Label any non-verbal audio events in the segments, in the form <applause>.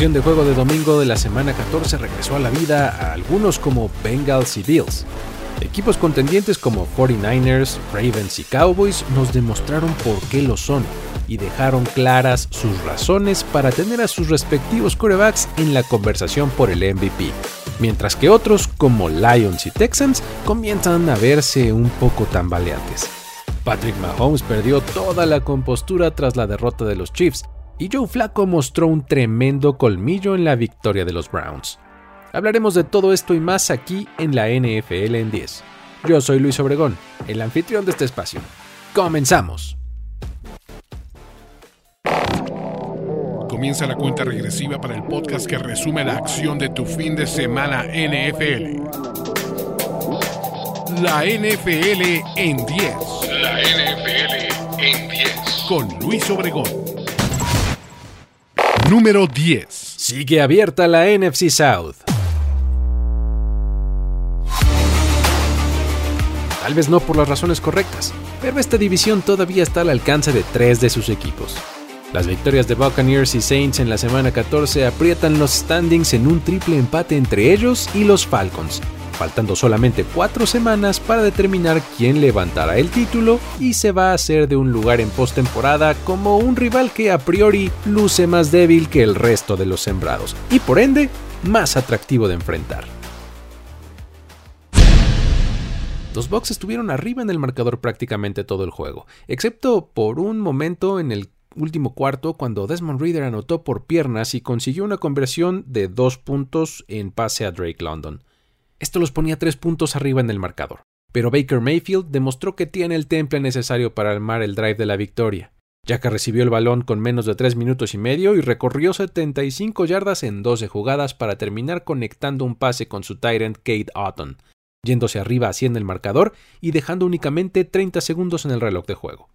de juego de domingo de la semana 14 regresó a la vida a algunos como Bengals y Bills. Equipos contendientes como 49ers, Ravens y Cowboys nos demostraron por qué lo son y dejaron claras sus razones para tener a sus respectivos corebacks en la conversación por el MVP, mientras que otros como Lions y Texans comienzan a verse un poco tambaleantes. Patrick Mahomes perdió toda la compostura tras la derrota de los Chiefs y Joe Flacco mostró un tremendo colmillo en la victoria de los Browns. Hablaremos de todo esto y más aquí en la NFL en 10. Yo soy Luis Obregón, el anfitrión de este espacio. ¡Comenzamos! Comienza la cuenta regresiva para el podcast que resume la acción de tu fin de semana NFL. La NFL en 10. La NFL en 10. Con Luis Obregón número 10. Sigue abierta la NFC South. Tal vez no por las razones correctas, pero esta división todavía está al alcance de tres de sus equipos. Las victorias de Buccaneers y Saints en la semana 14 aprietan los standings en un triple empate entre ellos y los Falcons, faltando solamente cuatro semanas para determinar quién levantará el título y se va a hacer de un lugar en postemporada como un rival que a priori luce más débil que el resto de los sembrados y por ende más atractivo de enfrentar. Los Bucks estuvieron arriba en el marcador prácticamente todo el juego, excepto por un momento en el último cuarto cuando Desmond Reader anotó por piernas y consiguió una conversión de dos puntos en pase a Drake London. Esto los ponía tres puntos arriba en el marcador. Pero Baker Mayfield demostró que tiene el temple necesario para armar el drive de la victoria, ya que recibió el balón con menos de tres minutos y medio y recorrió 75 yardas en 12 jugadas para terminar conectando un pase con su Tyrant Kate Otton, yéndose arriba así en el marcador y dejando únicamente 30 segundos en el reloj de juego.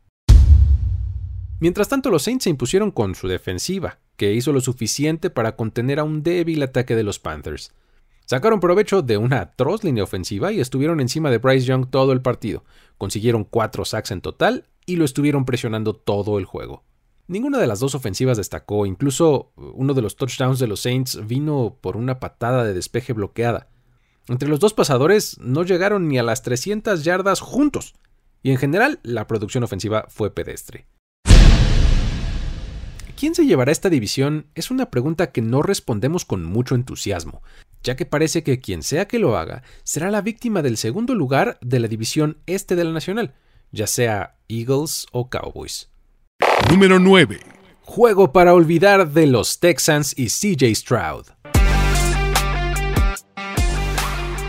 Mientras tanto, los Saints se impusieron con su defensiva, que hizo lo suficiente para contener a un débil ataque de los Panthers. Sacaron provecho de una atroz línea ofensiva y estuvieron encima de Bryce Young todo el partido. Consiguieron cuatro sacks en total y lo estuvieron presionando todo el juego. Ninguna de las dos ofensivas destacó, incluso uno de los touchdowns de los Saints vino por una patada de despeje bloqueada. Entre los dos pasadores no llegaron ni a las 300 yardas juntos, y en general la producción ofensiva fue pedestre. ¿Quién se llevará esta división? Es una pregunta que no respondemos con mucho entusiasmo, ya que parece que quien sea que lo haga será la víctima del segundo lugar de la división este de la Nacional, ya sea Eagles o Cowboys. Número 9. Juego para olvidar de los Texans y CJ Stroud.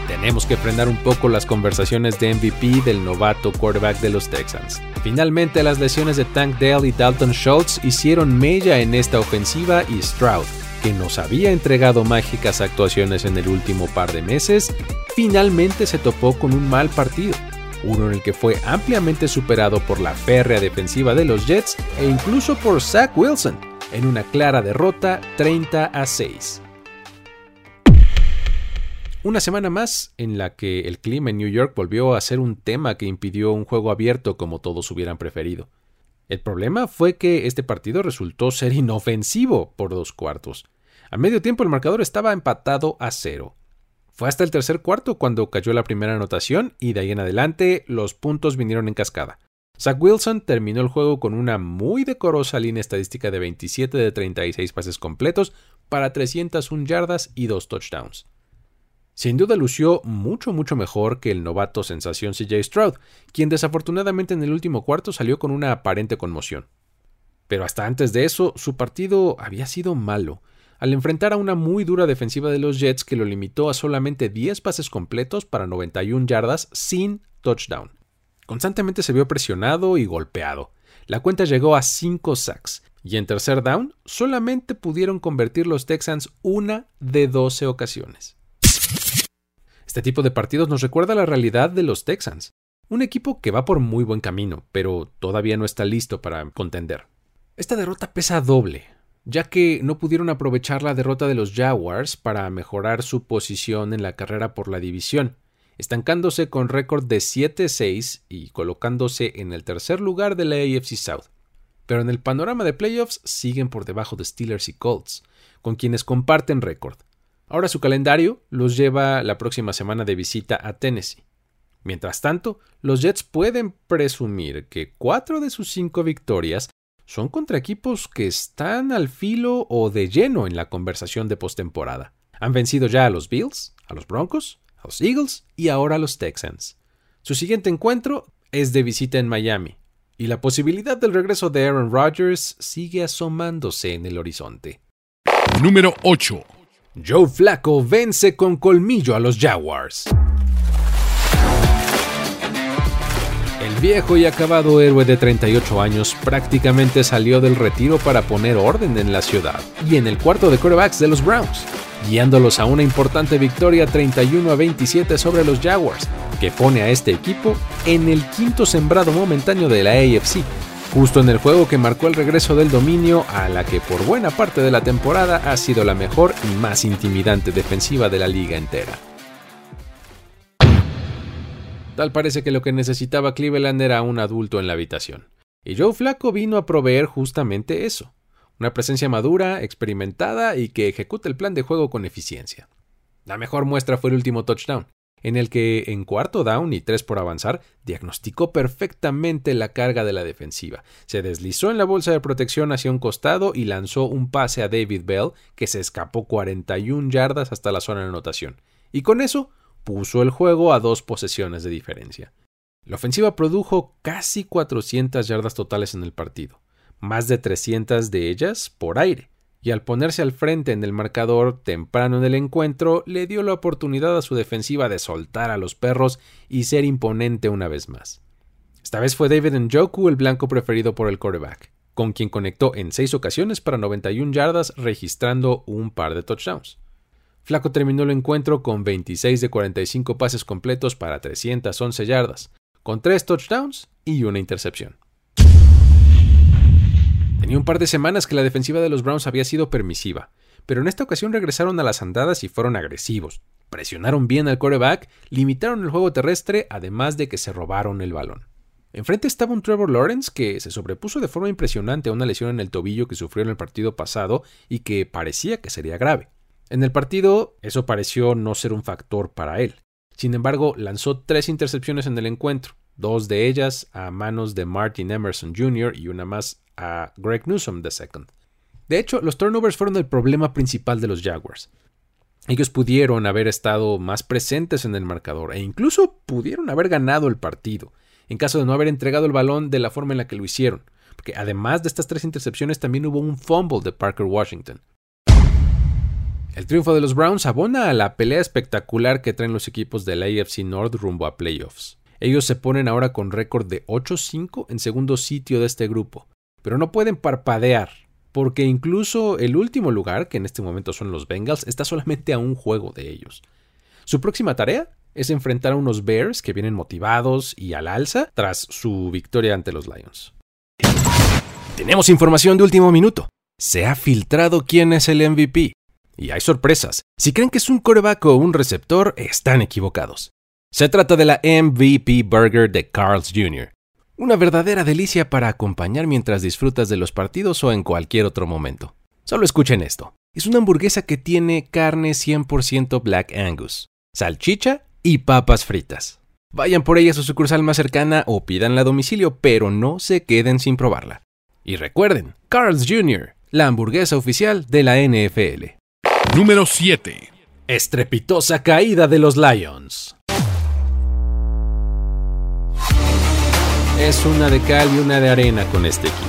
Tenemos que frenar un poco las conversaciones de MVP del novato quarterback de los Texans. Finalmente las lesiones de Tank Dell y Dalton Schultz hicieron mella en esta ofensiva y Stroud que nos había entregado mágicas actuaciones en el último par de meses, finalmente se topó con un mal partido, uno en el que fue ampliamente superado por la férrea defensiva de los Jets e incluso por Zach Wilson, en una clara derrota 30 a 6. Una semana más en la que el clima en New York volvió a ser un tema que impidió un juego abierto como todos hubieran preferido. El problema fue que este partido resultó ser inofensivo por dos cuartos. A medio tiempo el marcador estaba empatado a cero. Fue hasta el tercer cuarto cuando cayó la primera anotación y de ahí en adelante los puntos vinieron en cascada. Zach Wilson terminó el juego con una muy decorosa línea estadística de 27 de 36 pases completos para 301 yardas y dos touchdowns. Sin duda lució mucho mucho mejor que el novato sensación CJ Stroud, quien desafortunadamente en el último cuarto salió con una aparente conmoción. Pero hasta antes de eso, su partido había sido malo, al enfrentar a una muy dura defensiva de los Jets que lo limitó a solamente 10 pases completos para 91 yardas sin touchdown. Constantemente se vio presionado y golpeado. La cuenta llegó a 5 sacks, y en tercer down solamente pudieron convertir los Texans una de 12 ocasiones. Este tipo de partidos nos recuerda la realidad de los Texans, un equipo que va por muy buen camino, pero todavía no está listo para contender. Esta derrota pesa doble, ya que no pudieron aprovechar la derrota de los Jaguars para mejorar su posición en la carrera por la división, estancándose con récord de 7-6 y colocándose en el tercer lugar de la AFC South. Pero en el panorama de playoffs siguen por debajo de Steelers y Colts, con quienes comparten récord. Ahora su calendario los lleva la próxima semana de visita a Tennessee. Mientras tanto, los Jets pueden presumir que cuatro de sus cinco victorias son contra equipos que están al filo o de lleno en la conversación de postemporada. Han vencido ya a los Bills, a los Broncos, a los Eagles y ahora a los Texans. Su siguiente encuentro es de visita en Miami, y la posibilidad del regreso de Aaron Rodgers sigue asomándose en el horizonte. Número 8. Joe Flacco vence con colmillo a los Jaguars. El viejo y acabado héroe de 38 años prácticamente salió del retiro para poner orden en la ciudad y en el cuarto de quarterbacks de los Browns, guiándolos a una importante victoria 31 a 27 sobre los Jaguars, que pone a este equipo en el quinto sembrado momentáneo de la AFC, justo en el juego que marcó el regreso del dominio a la que por buena parte de la temporada ha sido la mejor y más intimidante defensiva de la liga entera. Tal parece que lo que necesitaba Cleveland era un adulto en la habitación. Y Joe Flaco vino a proveer justamente eso. Una presencia madura, experimentada y que ejecuta el plan de juego con eficiencia. La mejor muestra fue el último touchdown, en el que en cuarto down y tres por avanzar, diagnosticó perfectamente la carga de la defensiva. Se deslizó en la bolsa de protección hacia un costado y lanzó un pase a David Bell que se escapó 41 yardas hasta la zona de anotación. Y con eso puso el juego a dos posesiones de diferencia. La ofensiva produjo casi 400 yardas totales en el partido, más de 300 de ellas por aire, y al ponerse al frente en el marcador temprano en el encuentro, le dio la oportunidad a su defensiva de soltar a los perros y ser imponente una vez más. Esta vez fue David Njoku el blanco preferido por el quarterback, con quien conectó en seis ocasiones para 91 yardas registrando un par de touchdowns. Flaco terminó el encuentro con 26 de 45 pases completos para 311 yardas, con 3 touchdowns y una intercepción. Tenía un par de semanas que la defensiva de los Browns había sido permisiva, pero en esta ocasión regresaron a las andadas y fueron agresivos. Presionaron bien al quarterback, limitaron el juego terrestre, además de que se robaron el balón. Enfrente estaba un Trevor Lawrence que se sobrepuso de forma impresionante a una lesión en el tobillo que sufrió en el partido pasado y que parecía que sería grave. En el partido, eso pareció no ser un factor para él. Sin embargo, lanzó tres intercepciones en el encuentro, dos de ellas a manos de Martin Emerson Jr. y una más a Greg Newsom II. De hecho, los turnovers fueron el problema principal de los Jaguars. Ellos pudieron haber estado más presentes en el marcador e incluso pudieron haber ganado el partido, en caso de no haber entregado el balón de la forma en la que lo hicieron, porque además de estas tres intercepciones también hubo un fumble de Parker Washington. El triunfo de los Browns abona a la pelea espectacular que traen los equipos del AFC North rumbo a playoffs. Ellos se ponen ahora con récord de 8-5 en segundo sitio de este grupo, pero no pueden parpadear, porque incluso el último lugar, que en este momento son los Bengals, está solamente a un juego de ellos. Su próxima tarea es enfrentar a unos Bears que vienen motivados y al alza tras su victoria ante los Lions. Tenemos información de último minuto. Se ha filtrado quién es el MVP. Y hay sorpresas. Si creen que es un coreback o un receptor, están equivocados. Se trata de la MVP Burger de Carl's Jr. Una verdadera delicia para acompañar mientras disfrutas de los partidos o en cualquier otro momento. Solo escuchen esto. Es una hamburguesa que tiene carne 100% Black Angus, salchicha y papas fritas. Vayan por ella a su sucursal más cercana o pídanla a domicilio, pero no se queden sin probarla. Y recuerden, Carl's Jr., la hamburguesa oficial de la NFL. Número 7. Estrepitosa caída de los Lions. Es una de cal y una de arena con este equipo.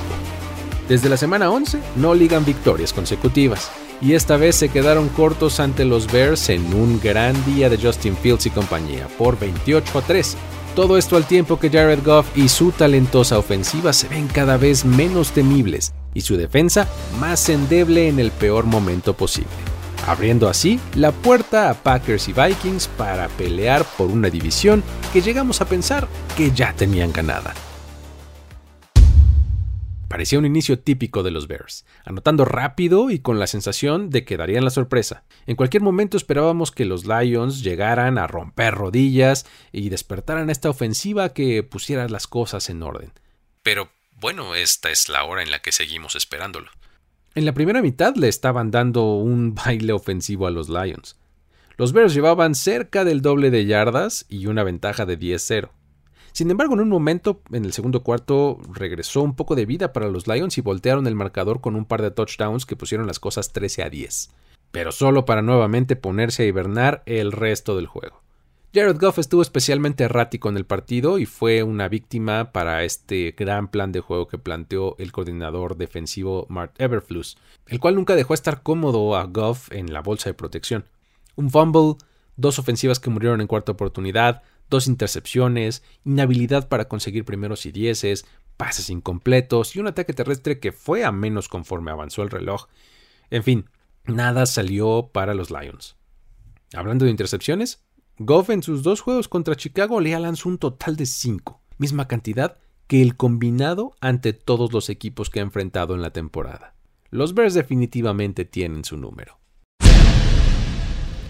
Desde la semana 11 no ligan victorias consecutivas y esta vez se quedaron cortos ante los Bears en un gran día de Justin Fields y compañía por 28 a 3. Todo esto al tiempo que Jared Goff y su talentosa ofensiva se ven cada vez menos temibles y su defensa más endeble en el peor momento posible abriendo así la puerta a Packers y Vikings para pelear por una división que llegamos a pensar que ya tenían ganada. Parecía un inicio típico de los Bears, anotando rápido y con la sensación de que darían la sorpresa. En cualquier momento esperábamos que los Lions llegaran a romper rodillas y despertaran esta ofensiva que pusiera las cosas en orden. Pero bueno, esta es la hora en la que seguimos esperándolo. En la primera mitad le estaban dando un <laughs> baile ofensivo a los Lions. Los Bears llevaban cerca del doble de yardas y una ventaja de 10-0. Sin embargo, en un momento, en el segundo cuarto, regresó un poco de vida para los Lions y voltearon el marcador con un par de touchdowns que pusieron las cosas 13 a 10. Pero solo para nuevamente ponerse a hibernar el resto del juego. Jared Goff estuvo especialmente errático en el partido y fue una víctima para este gran plan de juego que planteó el coordinador defensivo Mark Everfluss, el cual nunca dejó estar cómodo a Goff en la bolsa de protección. Un fumble, dos ofensivas que murieron en cuarta oportunidad, dos intercepciones, inhabilidad para conseguir primeros y dieces, pases incompletos y un ataque terrestre que fue a menos conforme avanzó el reloj. En fin, nada salió para los Lions. Hablando de intercepciones, Goff en sus dos juegos contra Chicago le lanzó un total de 5, misma cantidad que el combinado ante todos los equipos que ha enfrentado en la temporada. Los Bears definitivamente tienen su número.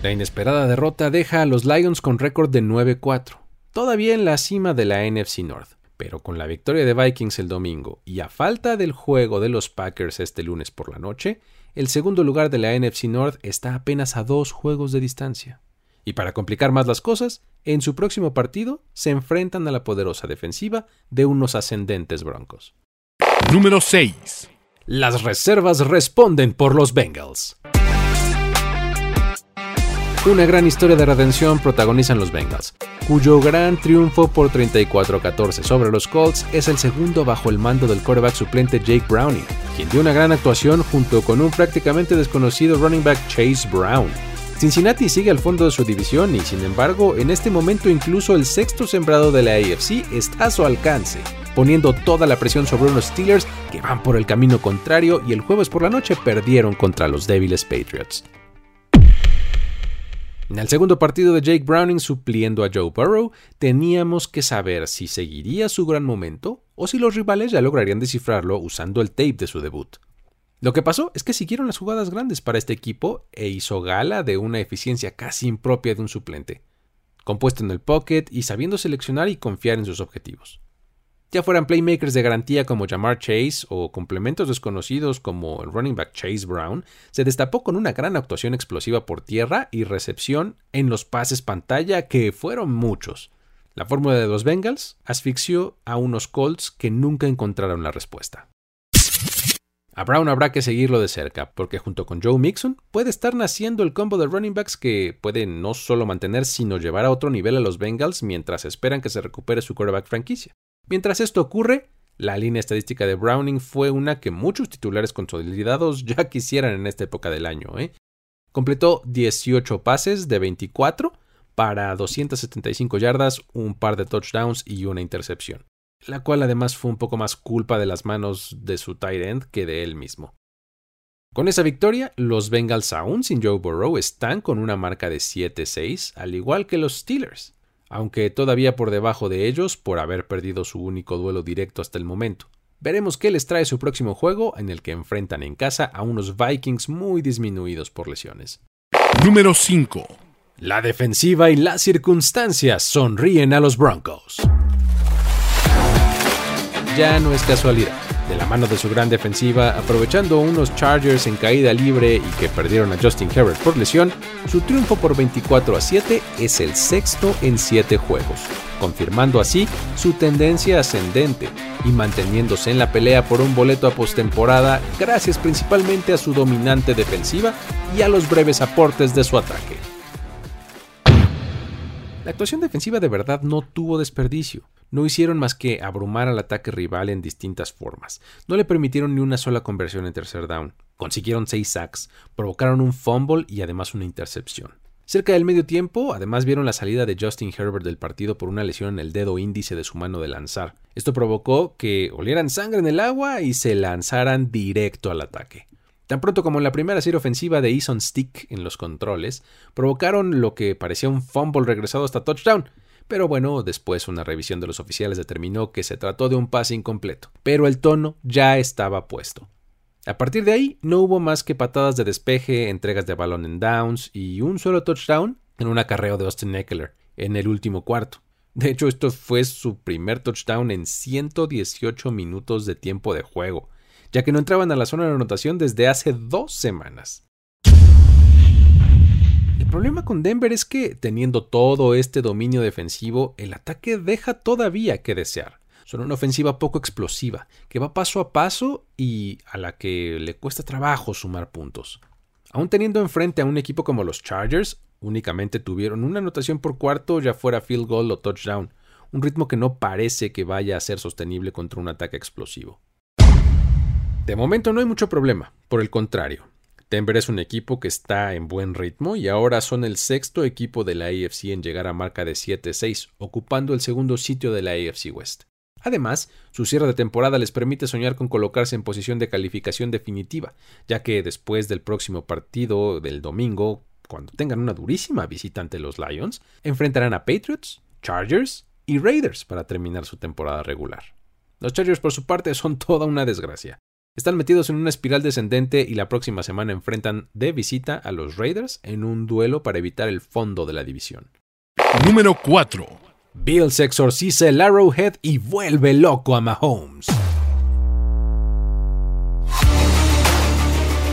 La inesperada derrota deja a los Lions con récord de 9-4, todavía en la cima de la NFC North, pero con la victoria de Vikings el domingo y a falta del juego de los Packers este lunes por la noche, el segundo lugar de la NFC North está apenas a dos juegos de distancia. Y para complicar más las cosas, en su próximo partido se enfrentan a la poderosa defensiva de unos ascendentes Broncos. Número 6. Las reservas responden por los Bengals. Una gran historia de redención protagonizan los Bengals, cuyo gran triunfo por 34-14 sobre los Colts es el segundo bajo el mando del quarterback suplente Jake Browning, quien dio una gran actuación junto con un prácticamente desconocido running back Chase Brown. Cincinnati sigue al fondo de su división y sin embargo en este momento incluso el sexto sembrado de la AFC está a su alcance, poniendo toda la presión sobre unos Steelers que van por el camino contrario y el jueves por la noche perdieron contra los débiles Patriots. En el segundo partido de Jake Browning supliendo a Joe Burrow, teníamos que saber si seguiría su gran momento o si los rivales ya lograrían descifrarlo usando el tape de su debut. Lo que pasó es que siguieron las jugadas grandes para este equipo e hizo gala de una eficiencia casi impropia de un suplente, compuesto en el pocket y sabiendo seleccionar y confiar en sus objetivos ya fueran playmakers de garantía como Jamar Chase o complementos desconocidos como el running back Chase Brown, se destapó con una gran actuación explosiva por tierra y recepción en los pases pantalla que fueron muchos. La fórmula de los Bengals asfixió a unos Colts que nunca encontraron la respuesta. A Brown habrá que seguirlo de cerca, porque junto con Joe Mixon puede estar naciendo el combo de running backs que puede no solo mantener, sino llevar a otro nivel a los Bengals mientras esperan que se recupere su quarterback franquicia. Mientras esto ocurre, la línea estadística de Browning fue una que muchos titulares consolidados ya <laughs> quisieran en esta época del año. ¿eh? Completó 18 pases de 24 para 275 yardas, un par de touchdowns y una intercepción, la cual además fue un poco más culpa de las manos de su tight end que de él mismo. Con esa victoria, los Bengals aún sin Joe Burrow están con una marca de 7-6, al igual que los Steelers aunque todavía por debajo de ellos por haber perdido su único duelo directo hasta el momento. Veremos qué les trae su próximo juego en el que enfrentan en casa a unos Vikings muy disminuidos por lesiones. Número 5. La defensiva y las circunstancias sonríen a los Broncos. Ya no es casualidad de la mano de su gran defensiva, aprovechando unos Chargers en caída libre y que perdieron a Justin Herbert por lesión, su triunfo por 24 a 7 es el sexto en 7 juegos, confirmando así su tendencia ascendente y manteniéndose en la pelea por un boleto a postemporada gracias principalmente a su dominante defensiva y a los breves aportes de su ataque. La actuación defensiva de verdad no tuvo desperdicio no hicieron más que abrumar al ataque rival en distintas formas. No le permitieron ni una sola conversión en tercer down. Consiguieron seis sacks, provocaron un fumble y además una intercepción. Cerca del medio tiempo, además vieron la salida de Justin Herbert del partido por una lesión en el dedo índice de su mano de lanzar. Esto provocó que olieran sangre en el agua y se lanzaran directo al ataque. Tan pronto como la primera serie ofensiva de Eason Stick en los controles, provocaron lo que parecía un fumble regresado hasta touchdown, pero bueno, después una revisión de los oficiales determinó que se trató de un pase incompleto, pero el tono ya estaba puesto. A partir de ahí no hubo más que patadas de despeje, entregas de balón en downs y un solo touchdown en un acarreo de Austin Eckler en el último cuarto. De hecho, esto fue su primer touchdown en 118 minutos de tiempo de juego. ya que no entraban a la zona de anotación desde hace dos semanas. El problema con Denver es que, teniendo todo este dominio defensivo, el ataque deja todavía que desear. Son una ofensiva poco explosiva, que va paso a paso y a la que le cuesta trabajo sumar puntos. Aún teniendo enfrente a un equipo como los Chargers, únicamente tuvieron una anotación por cuarto, ya fuera field goal o touchdown, un ritmo que no parece que vaya a ser sostenible contra un ataque explosivo. De momento no hay mucho problema, por el contrario, Denver es un equipo que está en buen ritmo y ahora son el sexto equipo de la AFC en llegar a marca de 7-6, ocupando el segundo sitio de la AFC West. Además, su cierre de temporada les permite soñar con colocarse en posición de calificación definitiva, ya que después del próximo partido del domingo, cuando tengan una durísima visita ante los Lions, enfrentarán a Patriots, Chargers y Raiders para terminar su temporada regular. Los Chargers por su parte son toda una desgracia. Están metidos en una espiral descendente y la próxima semana enfrentan de visita a los Raiders en un duelo para evitar el fondo de la división. Número 4. Bills exorciza el Arrowhead y vuelve loco a Mahomes.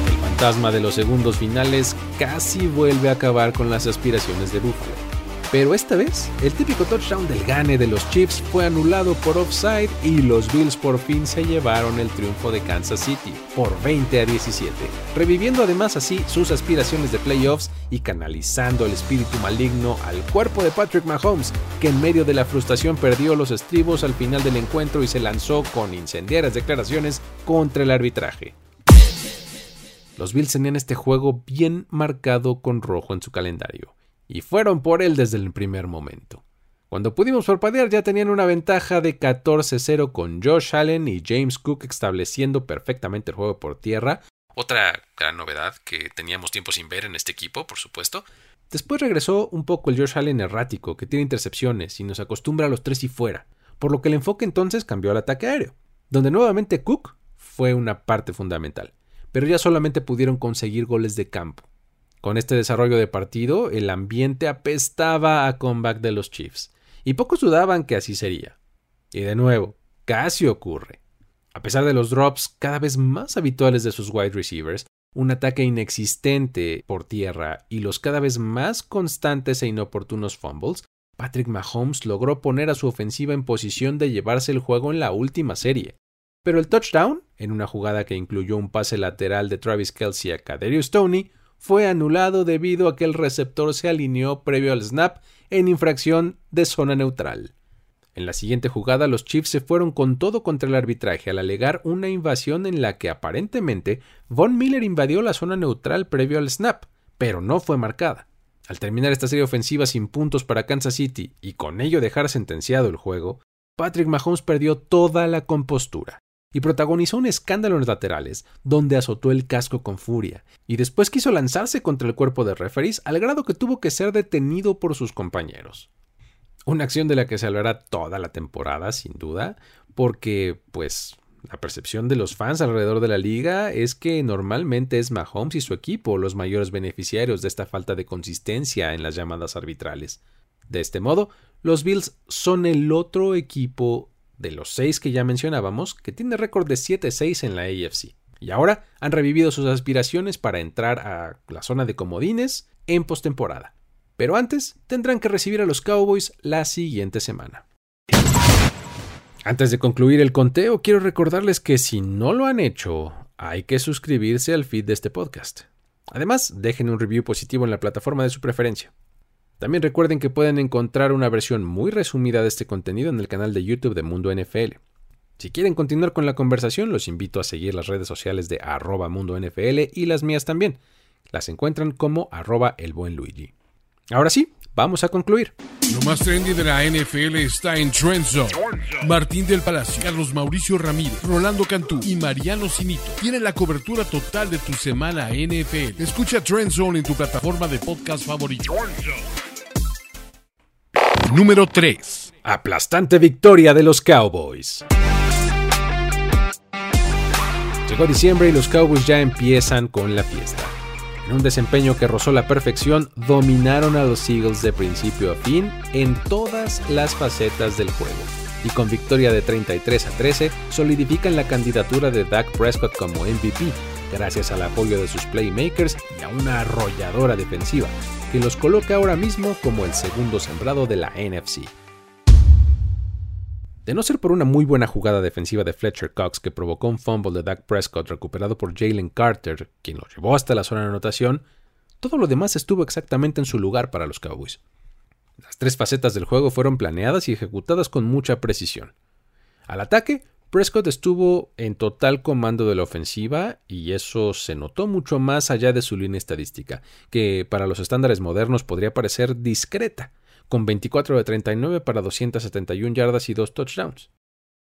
El fantasma de los segundos finales casi vuelve a acabar con las aspiraciones de Buffalo. Pero esta vez, el típico touchdown del gane de los Chiefs fue anulado por offside y los Bills por fin se llevaron el triunfo de Kansas City por 20 a 17, reviviendo además así sus aspiraciones de playoffs y canalizando el espíritu maligno al cuerpo de Patrick Mahomes, que en medio de la frustración perdió los estribos al final del encuentro y se lanzó con incendiarias declaraciones contra el arbitraje. Los Bills tenían este juego bien marcado con rojo en su calendario y fueron por él desde el primer momento. Cuando pudimos parpadear ya tenían una ventaja de 14-0 con Josh Allen y James Cook estableciendo perfectamente el juego por tierra. Otra gran novedad que teníamos tiempo sin ver en este equipo, por supuesto. Después regresó un poco el Josh Allen errático, que tiene intercepciones y nos acostumbra a los tres y fuera, por lo que el enfoque entonces cambió al ataque aéreo, donde nuevamente Cook fue una parte fundamental, pero ya solamente pudieron conseguir goles de campo. Con este desarrollo de partido, el ambiente apestaba a comeback de los Chiefs, y pocos dudaban que así sería. Y de nuevo, casi ocurre. A pesar de los drops cada vez más habituales de sus wide receivers, un ataque inexistente por tierra y los cada vez más constantes e inoportunos fumbles, Patrick Mahomes logró poner a su ofensiva en posición de llevarse el juego en la última serie. Pero el touchdown, en una jugada que incluyó un pase lateral de Travis Kelsey a Kadarius Stoney, fue anulado debido a que el receptor se alineó previo al snap en infracción de zona neutral. En la siguiente jugada los Chiefs se fueron con todo contra el arbitraje al alegar una invasión en la que aparentemente Von Miller invadió la zona neutral previo al snap, pero no fue marcada. Al terminar esta serie ofensiva sin puntos para Kansas City y con ello dejar sentenciado el juego, Patrick Mahomes perdió toda la compostura y protagonizó un escándalo en los laterales, donde azotó el casco con furia, y después quiso lanzarse contra el cuerpo de referees al grado que tuvo que ser detenido por sus compañeros. Una acción de la que se hablará toda la temporada, sin duda, porque, pues, la percepción de los fans alrededor de la liga es que normalmente es Mahomes y su equipo los mayores beneficiarios de esta falta de consistencia en las llamadas arbitrales. De este modo, los Bills son el otro equipo de los seis que ya mencionábamos, que tiene récord de 7-6 en la AFC. Y ahora han revivido sus aspiraciones para entrar a la zona de comodines en postemporada. Pero antes tendrán que recibir a los Cowboys la siguiente semana. Antes de concluir el conteo, quiero recordarles que si no lo han hecho, hay que suscribirse al feed de este podcast. Además, dejen un review positivo en la plataforma de su preferencia. También recuerden que pueden encontrar una versión muy resumida de este contenido en el canal de YouTube de Mundo NFL. Si quieren continuar con la conversación, los invito a seguir las redes sociales de arroba Mundo NFL y las mías también. Las encuentran como arroba el buen Luigi. Ahora sí, vamos a concluir. Lo más trendy de la NFL está en Trend Zone. Martín del Palacio, Carlos Mauricio Ramírez, Rolando Cantú y Mariano Cinito tienen la cobertura total de tu semana NFL. Escucha Trend Zone en tu plataforma de podcast favorito. Número 3. Aplastante victoria de los Cowboys. Llegó diciembre y los Cowboys ya empiezan con la fiesta. En un desempeño que rozó la perfección, dominaron a los Eagles de principio a fin en todas las facetas del juego. y con victoria de 33 a 13 solidifican la candidatura de Dak Prescott como MVP, gracias al apoyo de sus playmakers y a una arrolladora defensiva, que los coloca ahora mismo como el segundo sembrado de la NFC. De no ser por una muy buena jugada defensiva de Fletcher Cox que provocó un fumble de Dak Prescott recuperado por Jalen Carter, quien lo llevó hasta la zona de anotación, todo lo demás estuvo exactamente en su lugar para los Cowboys. Las tres facetas del juego fueron planeadas y ejecutadas con mucha precisión. Al ataque, Prescott estuvo en total comando de la ofensiva y eso se notó mucho más allá de su línea estadística, que para los estándares modernos podría parecer discreta con 24 de 39 para 271 yardas y 2 touchdowns.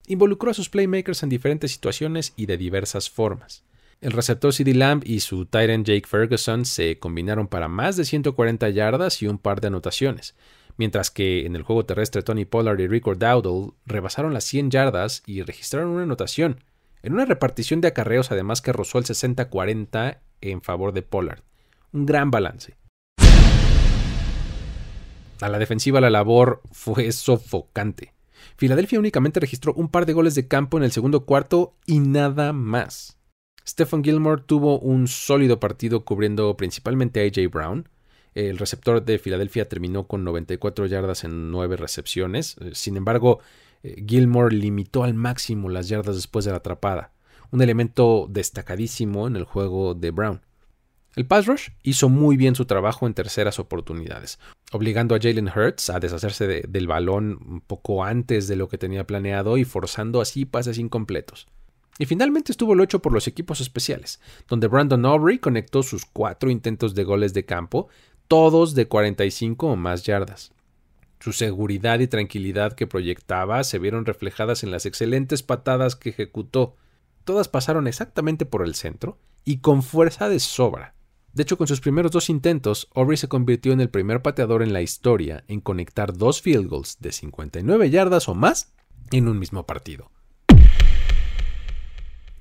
Involucró a sus playmakers en diferentes situaciones y de diversas formas. El receptor CD Lamb y su Titan Jake Ferguson se combinaron para más de 140 yardas y un par de anotaciones, mientras que en el juego terrestre Tony Pollard y Rick Dowdle rebasaron las 100 yardas y registraron una anotación, en una repartición de acarreos además que rozó el 60-40 en favor de Pollard. Un gran balance. A la defensiva la labor fue sofocante. Filadelfia únicamente registró un par de goles de campo en el segundo cuarto y nada más. Stephen Gilmore tuvo un sólido partido cubriendo principalmente a AJ Brown. El receptor de Filadelfia terminó con 94 yardas en 9 recepciones. Eh, sin embargo, eh, Gilmore limitó al máximo las yardas después de la atrapada, un elemento destacadísimo en el juego de Brown. El pass rush hizo muy bien su trabajo en terceras oportunidades, obligando a Jalen Hurts a deshacerse del balón un poco antes de lo que tenía planeado y forzando así pases incompletos. Y finalmente estuvo lo hecho por los equipos especiales, donde Brandon Aubrey conectó sus cuatro intentos de goles de campo, todos de 45 o más yardas. Su seguridad y tranquilidad que proyectaba se vieron reflejadas en las excelentes patadas que ejecutó. Todas pasaron exactamente por el centro y con fuerza de sobra. De hecho, con sus primeros dos intentos, Aubrey se convirtió en el primer pateador en la historia en conectar dos field goals de 59 yardas o más en un mismo partido.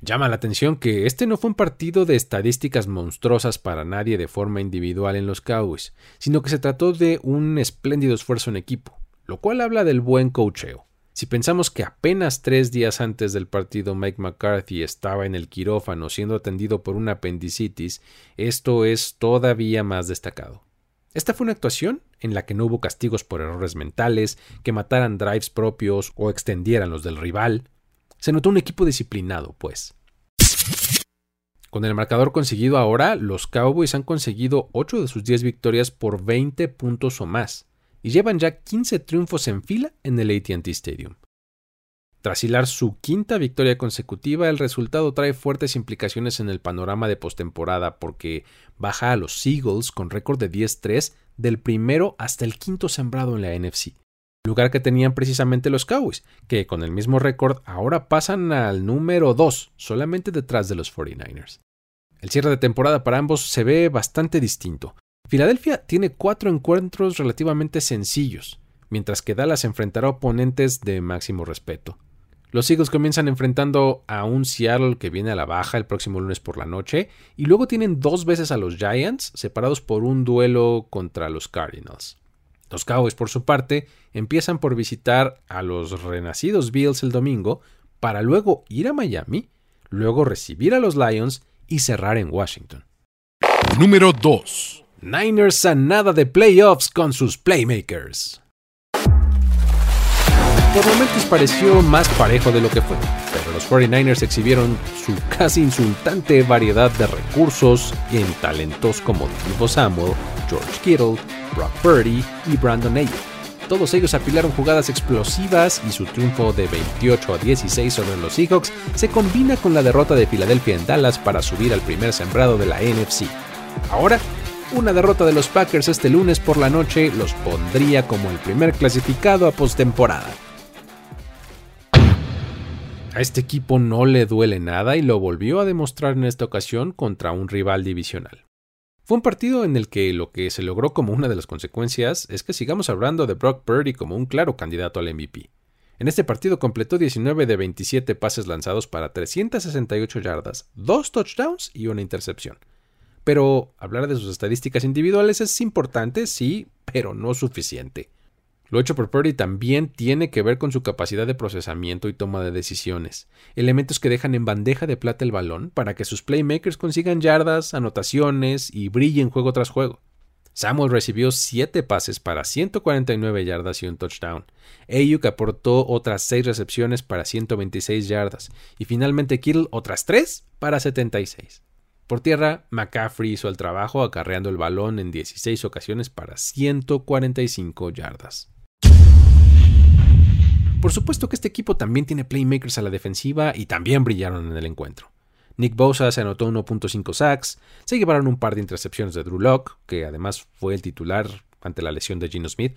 Llama la atención que este no fue un partido de estadísticas monstruosas para nadie de forma individual en los Cowboys, sino que se trató de un espléndido esfuerzo en equipo, lo cual habla del buen coacheo. Si pensamos que apenas tres días antes del partido Mike McCarthy estaba en el quirófano siendo atendido por una apendicitis, esto es todavía más destacado. Esta fue una actuación en la que no hubo castigos por errores mentales, que mataran drives propios o extendieran los del rival. Se notó un equipo disciplinado, pues. Con el marcador conseguido ahora, los Cowboys han conseguido 8 de sus 10 victorias por 20 puntos o más y llevan ya 15 triunfos en fila en el ATT Stadium. Tras hilar su quinta victoria consecutiva, el resultado trae fuertes implicaciones en el panorama de postemporada porque baja a los Eagles con récord de 10-3 del primero hasta el quinto sembrado en la NFC, lugar que tenían precisamente los Cowboys, que con el mismo récord ahora pasan al número 2, solamente detrás de los 49ers. El cierre de temporada para ambos se ve bastante distinto, Filadelfia tiene cuatro encuentros relativamente sencillos, mientras que Dallas enfrentará oponentes de máximo respeto. Los Eagles comienzan enfrentando a un Seattle que viene a la baja el próximo lunes por la noche y luego tienen dos veces a los Giants separados por un duelo contra los Cardinals. Los Cowboys por su parte empiezan por visitar a los renacidos Bills el domingo para luego ir a Miami, luego recibir a los Lions y cerrar en Washington. Número 2. Niners a nada de playoffs con sus playmakers. Por momentos pareció más parejo de lo que fue, pero los 49ers exhibieron su casi insultante variedad de recursos en talentos como Divo Samuel, George Kittle, Brock Purdy y Brandon Ayuk. Todos ellos apilaron jugadas explosivas y su triunfo de 28 a 16 sobre los Seahawks se combina con la derrota de Filadelfia en Dallas para subir al primer sembrado de la NFC. Ahora una derrota de los Packers este lunes por la noche los pondría como el primer clasificado a postemporada. A este equipo no le duele nada y lo volvió a demostrar en esta ocasión contra un rival divisional. Fue un partido en el que lo que se logró como una de las consecuencias es que sigamos hablando de Brock Purdy como un claro candidato al MVP. En este partido completó 19 de 27 pases lanzados para 368 yardas, 2 touchdowns y una intercepción. Pero hablar de sus estadísticas individuales es importante, sí, pero no suficiente. Lo hecho por Purdy también tiene que ver con su capacidad de procesamiento y toma de decisiones, elementos que dejan en bandeja de plata el balón para que sus playmakers consigan yardas, anotaciones y brillen juego tras juego. Samuel recibió 7 pases para 149 yardas y un touchdown. Ayuk aportó otras 6 recepciones para 126 yardas. Y finalmente Kittle otras 3 para 76. Por tierra, McCaffrey hizo el trabajo acarreando el balón en 16 ocasiones para 145 yardas. Por supuesto que este equipo también tiene playmakers a la defensiva y también brillaron en el encuentro. Nick Bosa se anotó 1.5 sacks, se llevaron un par de intercepciones de Drew Locke, que además fue el titular ante la lesión de Gino Smith,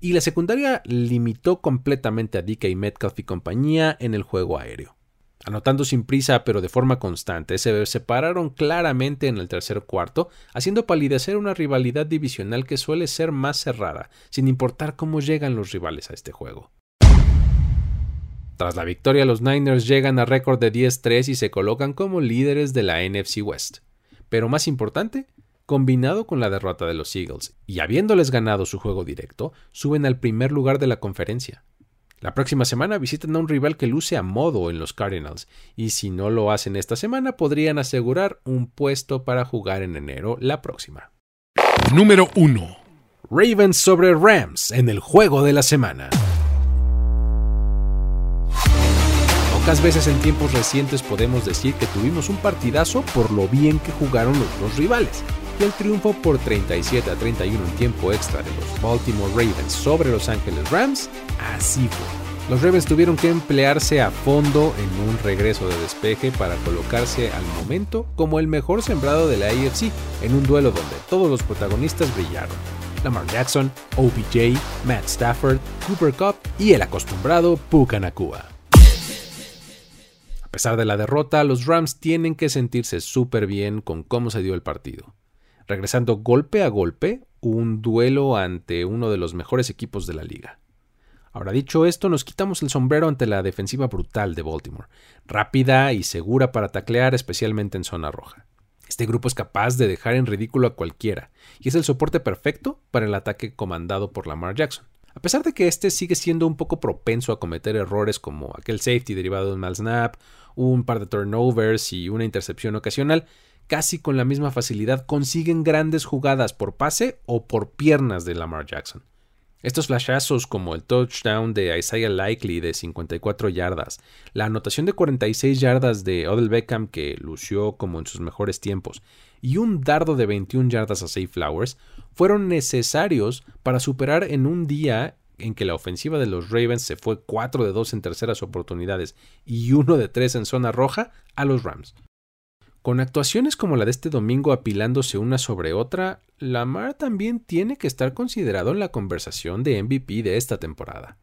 y la secundaria limitó completamente a DK Metcalf y compañía en el juego aéreo. Anotando sin prisa pero de forma constante, se separaron claramente en el tercer cuarto, haciendo palidecer una rivalidad divisional que suele ser más cerrada, sin importar cómo llegan los rivales a este juego. Tras la victoria, los Niners llegan a récord de 10-3 y se colocan como líderes de la NFC West. Pero más importante, combinado con la derrota de los Eagles y habiéndoles ganado su juego directo, suben al primer lugar de la conferencia. La próxima semana visitan a un rival que luce a modo en los Cardinals, y si no lo hacen esta semana podrían asegurar un puesto para jugar en enero la próxima. Número 1. Ravens sobre Rams en el juego de la semana. Pocas veces en tiempos recientes podemos decir que tuvimos un partidazo por lo bien que jugaron los dos rivales. Y el triunfo por 37 a 31 en tiempo extra de los Baltimore Ravens sobre Los Angeles Rams, así fue. Los Ravens tuvieron que emplearse a fondo en un regreso de despeje para colocarse al momento como el mejor sembrado de la AFC en un duelo donde todos los protagonistas brillaron. Lamar Jackson, OBJ, Matt Stafford, Cooper Cup y el acostumbrado Puka Nakua. A pesar de la derrota, los Rams tienen que sentirse súper bien con cómo se dio el partido. Regresando golpe a golpe, un duelo ante uno de los mejores equipos de la liga. Ahora dicho esto, nos quitamos el sombrero ante la defensiva brutal de Baltimore, rápida y segura para taclear especialmente en zona roja. Este grupo es capaz de dejar en ridículo a cualquiera, y es el soporte perfecto para el ataque comandado por Lamar Jackson. A pesar de que este sigue siendo un poco propenso a cometer errores como aquel safety derivado de un mal snap, un par de turnovers y una intercepción ocasional, casi con la misma facilidad consiguen grandes jugadas por pase o por piernas de Lamar Jackson. Estos flashazos como el touchdown de Isaiah Likely de 54 yardas, la anotación de 46 yardas de Odell Beckham que lució como en sus mejores tiempos y un dardo de 21 yardas a Safe Flowers fueron necesarios para superar en un día en que la ofensiva de los Ravens se fue 4 de 2 en terceras oportunidades y 1 de 3 en zona roja a los Rams. Con actuaciones como la de este domingo apilándose una sobre otra, Lamar también tiene que estar considerado en la conversación de MVP de esta temporada.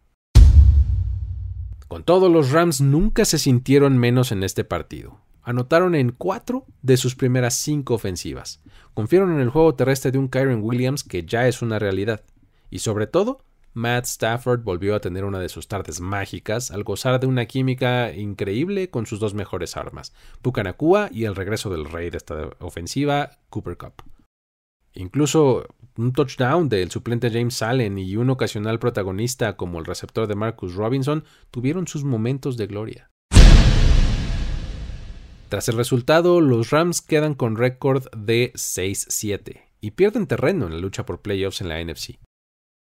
Con todo, los Rams nunca se sintieron menos en este partido. Anotaron en 4 de sus primeras 5 ofensivas. Confiaron en el juego terrestre de un Kyron Williams que ya es una realidad. Y sobre todo, Matt Stafford volvió a tener una de sus tardes mágicas al gozar de una química increíble con sus dos mejores armas, Pucanacua y el regreso del rey de esta ofensiva, Cooper Cup. Incluso un touchdown del suplente James Allen y un ocasional protagonista como el receptor de Marcus Robinson tuvieron sus momentos de gloria. Tras el resultado, los Rams quedan con récord de 6-7 y pierden terreno en la lucha por playoffs en la NFC.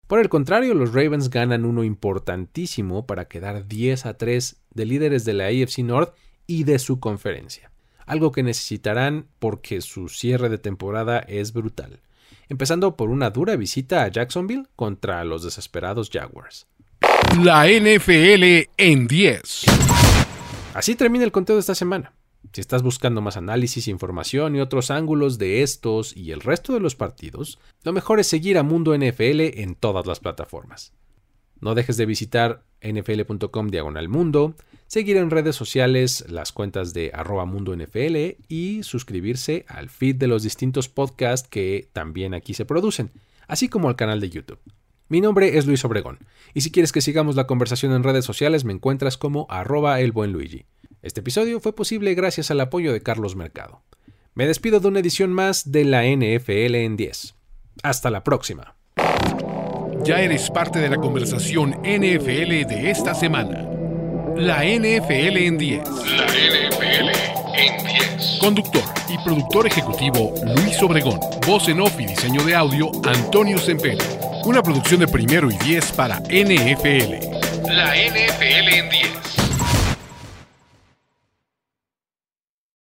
Por el contrario, los Ravens ganan uno importantísimo para quedar 10 a 3 de líderes de la AFC North y de su conferencia, algo que necesitarán porque su cierre de temporada es brutal, empezando por una dura visita a Jacksonville contra los desesperados Jaguars. La NFL en 10. Así termina el conteo de esta semana. Si estás buscando más análisis, información y otros ángulos de estos y el resto de los partidos, lo mejor es seguir a Mundo NFL en todas las plataformas. No dejes de visitar nfl.com diagonal mundo, seguir en redes sociales las cuentas de arroba mundo NFL y suscribirse al feed de los distintos podcasts que también aquí se producen, así como al canal de YouTube. Mi nombre es Luis Obregón, y si quieres que sigamos la conversación en redes sociales me encuentras como arroba el buen Luigi. Este episodio fue posible gracias al apoyo de Carlos Mercado. Me despido de una edición más de la NFL en 10. Hasta la próxima. Ya eres parte de la conversación NFL de esta semana. La NFL en 10. La NFL en 10. Conductor y productor ejecutivo Luis Obregón. Voz en off y diseño de audio Antonio Sempere. Una producción de primero y 10 para NFL. La NFL en 10.